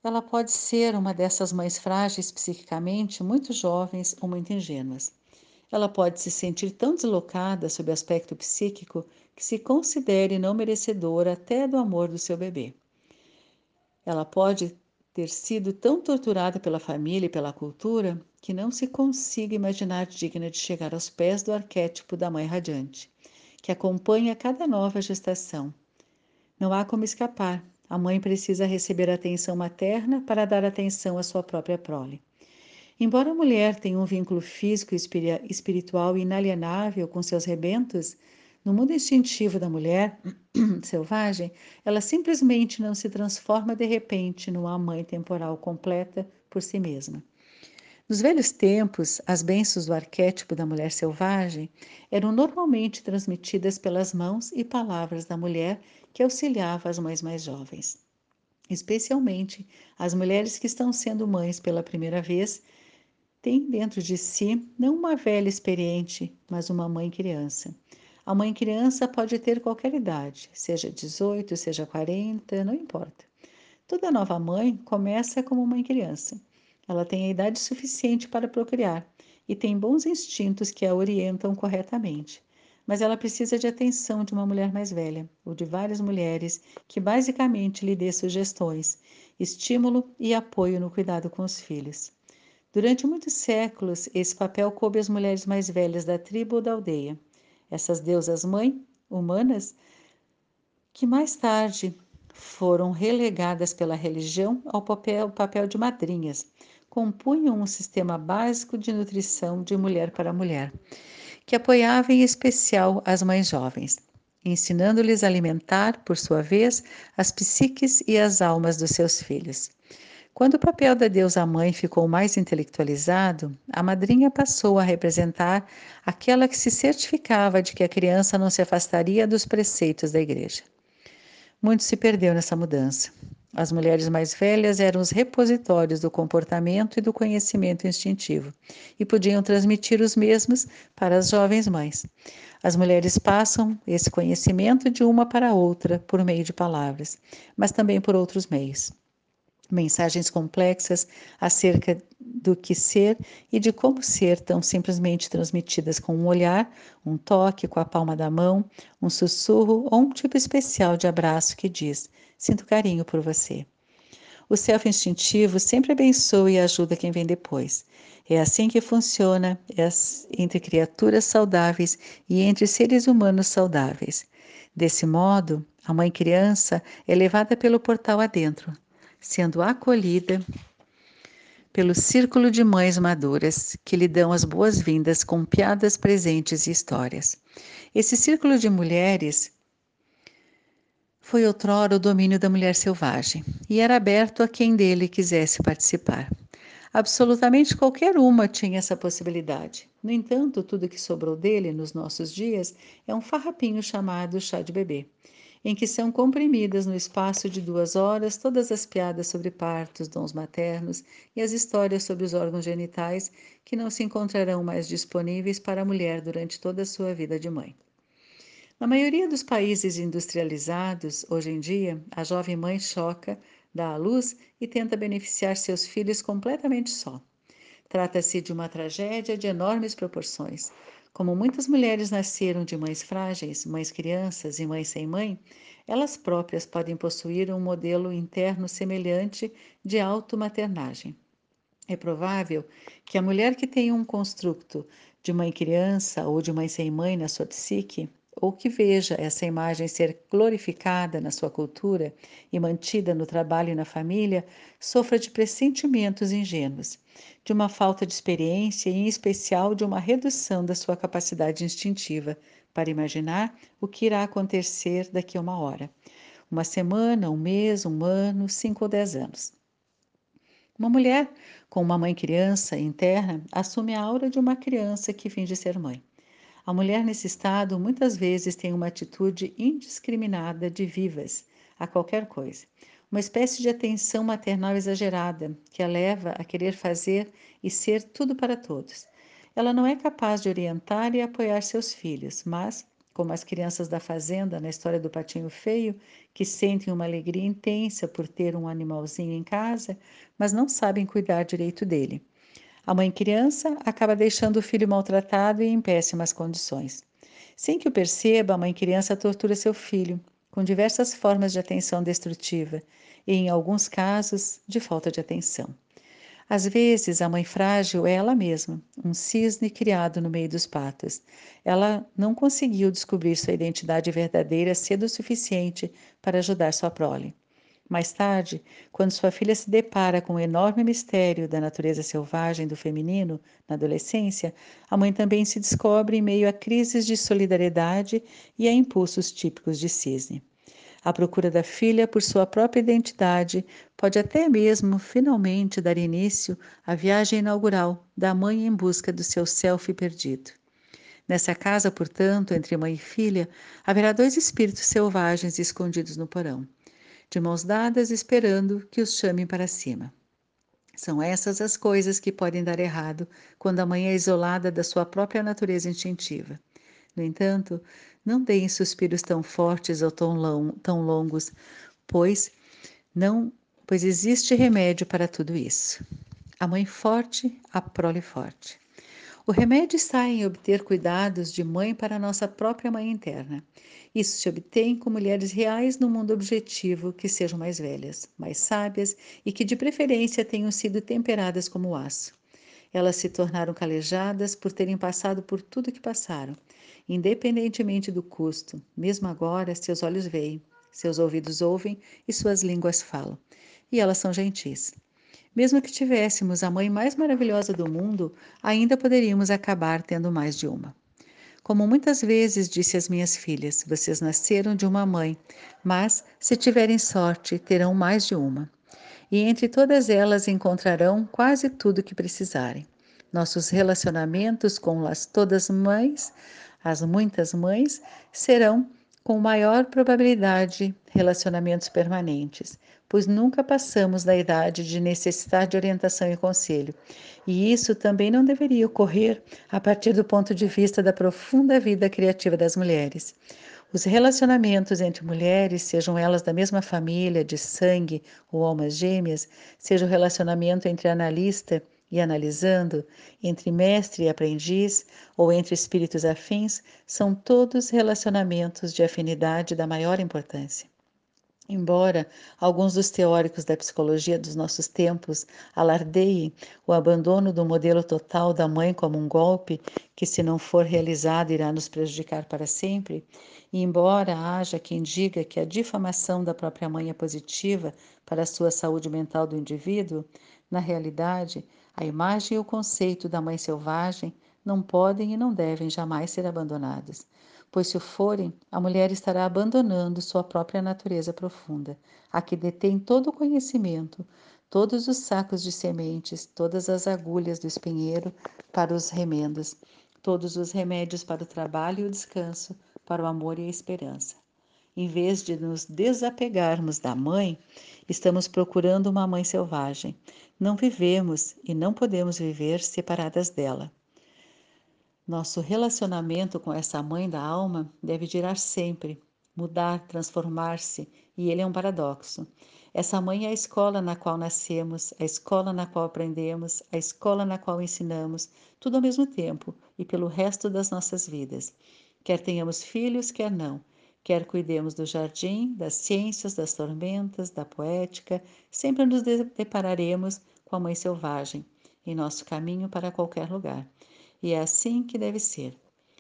Ela pode ser uma dessas mães frágeis psiquicamente, muito jovens ou muito ingênuas. Ela pode se sentir tão deslocada sob o aspecto psíquico que se considere não merecedora até do amor do seu bebê. Ela pode ter sido tão torturada pela família e pela cultura que não se consiga imaginar digna de chegar aos pés do arquétipo da mãe radiante, que acompanha cada nova gestação. Não há como escapar, a mãe precisa receber atenção materna para dar atenção à sua própria prole. Embora a mulher tenha um vínculo físico e espiritual inalienável com seus rebentos, no mundo instintivo da mulher selvagem, ela simplesmente não se transforma de repente numa mãe temporal completa por si mesma. Nos velhos tempos, as bênçãos do arquétipo da mulher selvagem eram normalmente transmitidas pelas mãos e palavras da mulher que auxiliava as mães mais jovens. Especialmente as mulheres que estão sendo mães pela primeira vez têm dentro de si não uma velha experiente, mas uma mãe criança. A mãe criança pode ter qualquer idade, seja 18, seja 40, não importa. Toda nova mãe começa como mãe criança. Ela tem a idade suficiente para procriar e tem bons instintos que a orientam corretamente mas ela precisa de atenção de uma mulher mais velha, ou de várias mulheres, que basicamente lhe dê sugestões, estímulo e apoio no cuidado com os filhos. Durante muitos séculos, esse papel coube às mulheres mais velhas da tribo ou da aldeia. Essas deusas mãe, humanas, que mais tarde foram relegadas pela religião ao papel, papel de madrinhas, compunham um sistema básico de nutrição de mulher para mulher que apoiava em especial as mães jovens, ensinando-lhes a alimentar, por sua vez, as psiques e as almas dos seus filhos. Quando o papel da deusa mãe ficou mais intelectualizado, a madrinha passou a representar aquela que se certificava de que a criança não se afastaria dos preceitos da igreja. Muito se perdeu nessa mudança. As mulheres mais velhas eram os repositórios do comportamento e do conhecimento instintivo e podiam transmitir os mesmos para as jovens mães. As mulheres passam esse conhecimento de uma para outra por meio de palavras, mas também por outros meios mensagens complexas acerca do que ser e de como ser, tão simplesmente transmitidas com um olhar, um toque com a palma da mão, um sussurro ou um tipo especial de abraço que diz: Sinto carinho por você. O self instintivo sempre abençoa e ajuda quem vem depois. É assim que funciona entre criaturas saudáveis e entre seres humanos saudáveis. Desse modo, a mãe criança é levada pelo portal adentro, sendo acolhida pelo círculo de mães maduras que lhe dão as boas-vindas com piadas, presentes e histórias. Esse círculo de mulheres foi outrora o domínio da mulher selvagem e era aberto a quem dele quisesse participar. Absolutamente qualquer uma tinha essa possibilidade. No entanto, tudo que sobrou dele nos nossos dias é um farrapinho chamado chá de bebê em que são comprimidas no espaço de duas horas todas as piadas sobre partos, dons maternos e as histórias sobre os órgãos genitais que não se encontrarão mais disponíveis para a mulher durante toda a sua vida de mãe. Na maioria dos países industrializados, hoje em dia, a jovem mãe choca, dá à luz e tenta beneficiar seus filhos completamente só. Trata-se de uma tragédia de enormes proporções, como muitas mulheres nasceram de mães frágeis, mães crianças e mães sem mãe, elas próprias podem possuir um modelo interno semelhante de automaternagem. É provável que a mulher que tenha um construto de mãe criança ou de mãe sem mãe na sua psique ou que veja essa imagem ser glorificada na sua cultura e mantida no trabalho e na família, sofra de pressentimentos ingênuos, de uma falta de experiência e, em especial, de uma redução da sua capacidade instintiva para imaginar o que irá acontecer daqui a uma hora, uma semana, um mês, um ano, cinco ou dez anos. Uma mulher com uma mãe criança interna assume a aura de uma criança que finge ser mãe. A mulher nesse estado muitas vezes tem uma atitude indiscriminada de vivas a qualquer coisa, uma espécie de atenção maternal exagerada que a leva a querer fazer e ser tudo para todos. Ela não é capaz de orientar e apoiar seus filhos, mas, como as crianças da fazenda na história do patinho feio, que sentem uma alegria intensa por ter um animalzinho em casa, mas não sabem cuidar direito dele. A mãe criança acaba deixando o filho maltratado e em péssimas condições. Sem que o perceba, a mãe criança tortura seu filho, com diversas formas de atenção destrutiva e, em alguns casos, de falta de atenção. Às vezes, a mãe frágil é ela mesma, um cisne criado no meio dos patos. Ela não conseguiu descobrir sua identidade verdadeira cedo o suficiente para ajudar sua prole. Mais tarde, quando sua filha se depara com o enorme mistério da natureza selvagem do feminino na adolescência, a mãe também se descobre em meio a crises de solidariedade e a impulsos típicos de cisne. A procura da filha por sua própria identidade pode até mesmo finalmente dar início à viagem inaugural da mãe em busca do seu self perdido. Nessa casa, portanto, entre mãe e filha, haverá dois espíritos selvagens escondidos no porão, de mãos dadas esperando que os chamem para cima. São essas as coisas que podem dar errado quando a mãe é isolada da sua própria natureza instintiva. No entanto, não deem suspiros tão fortes ou tão, long, tão longos, pois não, pois existe remédio para tudo isso. A mãe forte, a prole forte. O remédio está em obter cuidados de mãe para nossa própria mãe interna. Isso se obtém com mulheres reais no mundo objetivo que sejam mais velhas, mais sábias e que de preferência tenham sido temperadas como aço. Elas se tornaram calejadas por terem passado por tudo que passaram, independentemente do custo. Mesmo agora, seus olhos veem, seus ouvidos ouvem e suas línguas falam. E elas são gentis. Mesmo que tivéssemos a mãe mais maravilhosa do mundo, ainda poderíamos acabar tendo mais de uma. Como muitas vezes disse às minhas filhas, vocês nasceram de uma mãe, mas, se tiverem sorte, terão mais de uma e entre todas elas encontrarão quase tudo que precisarem. Nossos relacionamentos com as todas mães, as muitas mães, serão com maior probabilidade relacionamentos permanentes, pois nunca passamos da idade de necessitar de orientação e conselho. E isso também não deveria ocorrer a partir do ponto de vista da profunda vida criativa das mulheres. Os relacionamentos entre mulheres, sejam elas da mesma família, de sangue ou almas gêmeas, seja o relacionamento entre analista e analisando, entre mestre e aprendiz, ou entre espíritos afins, são todos relacionamentos de afinidade da maior importância. Embora alguns dos teóricos da psicologia dos nossos tempos alardeiem o abandono do modelo total da mãe como um golpe que, se não for realizado, irá nos prejudicar para sempre, e embora haja quem diga que a difamação da própria mãe é positiva para a sua saúde mental do indivíduo, na realidade, a imagem e o conceito da mãe selvagem não podem e não devem jamais ser abandonados pois se o forem, a mulher estará abandonando sua própria natureza profunda, a que detém todo o conhecimento, todos os sacos de sementes, todas as agulhas do espinheiro para os remendos, todos os remédios para o trabalho e o descanso, para o amor e a esperança. Em vez de nos desapegarmos da mãe, estamos procurando uma mãe selvagem. Não vivemos e não podemos viver separadas dela. Nosso relacionamento com essa mãe da alma deve girar sempre, mudar, transformar-se, e ele é um paradoxo. Essa mãe é a escola na qual nascemos, a escola na qual aprendemos, a escola na qual ensinamos, tudo ao mesmo tempo e pelo resto das nossas vidas. Quer tenhamos filhos, quer não, quer cuidemos do jardim, das ciências, das tormentas, da poética, sempre nos depararemos com a mãe selvagem em nosso caminho para qualquer lugar. E é assim que deve ser.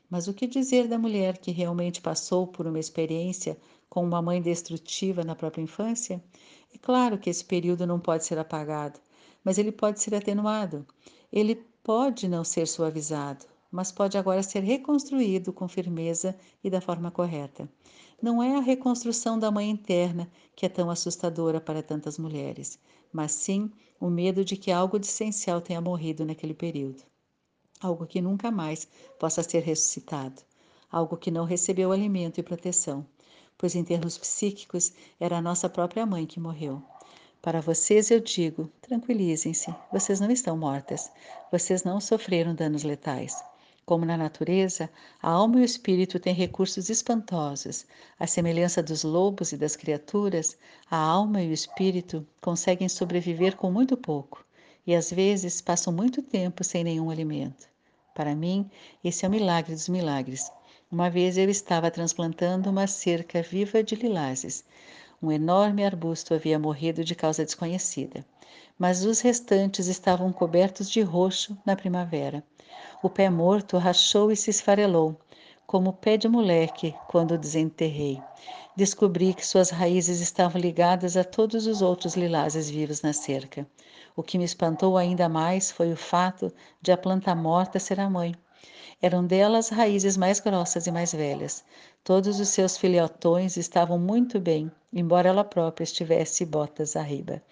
Mas o que dizer da mulher que realmente passou por uma experiência com uma mãe destrutiva na própria infância? É claro que esse período não pode ser apagado, mas ele pode ser atenuado. Ele pode não ser suavizado, mas pode agora ser reconstruído com firmeza e da forma correta. Não é a reconstrução da mãe interna que é tão assustadora para tantas mulheres, mas sim o medo de que algo de essencial tenha morrido naquele período algo que nunca mais possa ser ressuscitado, algo que não recebeu alimento e proteção, pois em termos psíquicos era a nossa própria mãe que morreu. Para vocês eu digo: tranquilizem-se, vocês não estão mortas, vocês não sofreram danos letais. Como na natureza, a alma e o espírito têm recursos espantosos. À semelhança dos lobos e das criaturas, a alma e o espírito conseguem sobreviver com muito pouco e às vezes passam muito tempo sem nenhum alimento. Para mim, esse é o milagre dos milagres. Uma vez eu estava transplantando uma cerca viva de lilazes. Um enorme arbusto havia morrido de causa desconhecida, mas os restantes estavam cobertos de roxo na primavera. O pé morto rachou e se esfarelou, como o pé de moleque quando o desenterrei. Descobri que suas raízes estavam ligadas a todos os outros lilazes vivos na cerca. O que me espantou ainda mais foi o fato de a planta morta ser a mãe. Eram delas raízes mais grossas e mais velhas. Todos os seus filhotões estavam muito bem, embora ela própria estivesse botas arriba,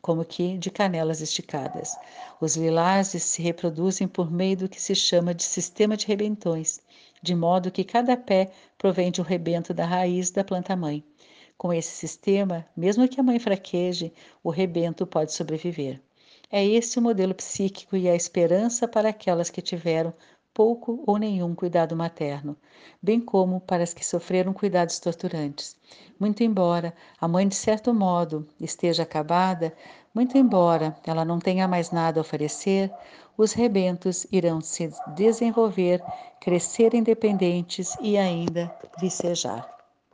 como que de canelas esticadas. Os lilazes se reproduzem por meio do que se chama de sistema de rebentões, de modo que cada pé provém de um rebento da raiz da planta-mãe. Com esse sistema, mesmo que a mãe fraqueje, o rebento pode sobreviver. É esse o modelo psíquico e a esperança para aquelas que tiveram pouco ou nenhum cuidado materno, bem como para as que sofreram cuidados torturantes. Muito embora a mãe, de certo modo, esteja acabada, muito embora ela não tenha mais nada a oferecer, os rebentos irão se desenvolver, crescer independentes e ainda vicejar.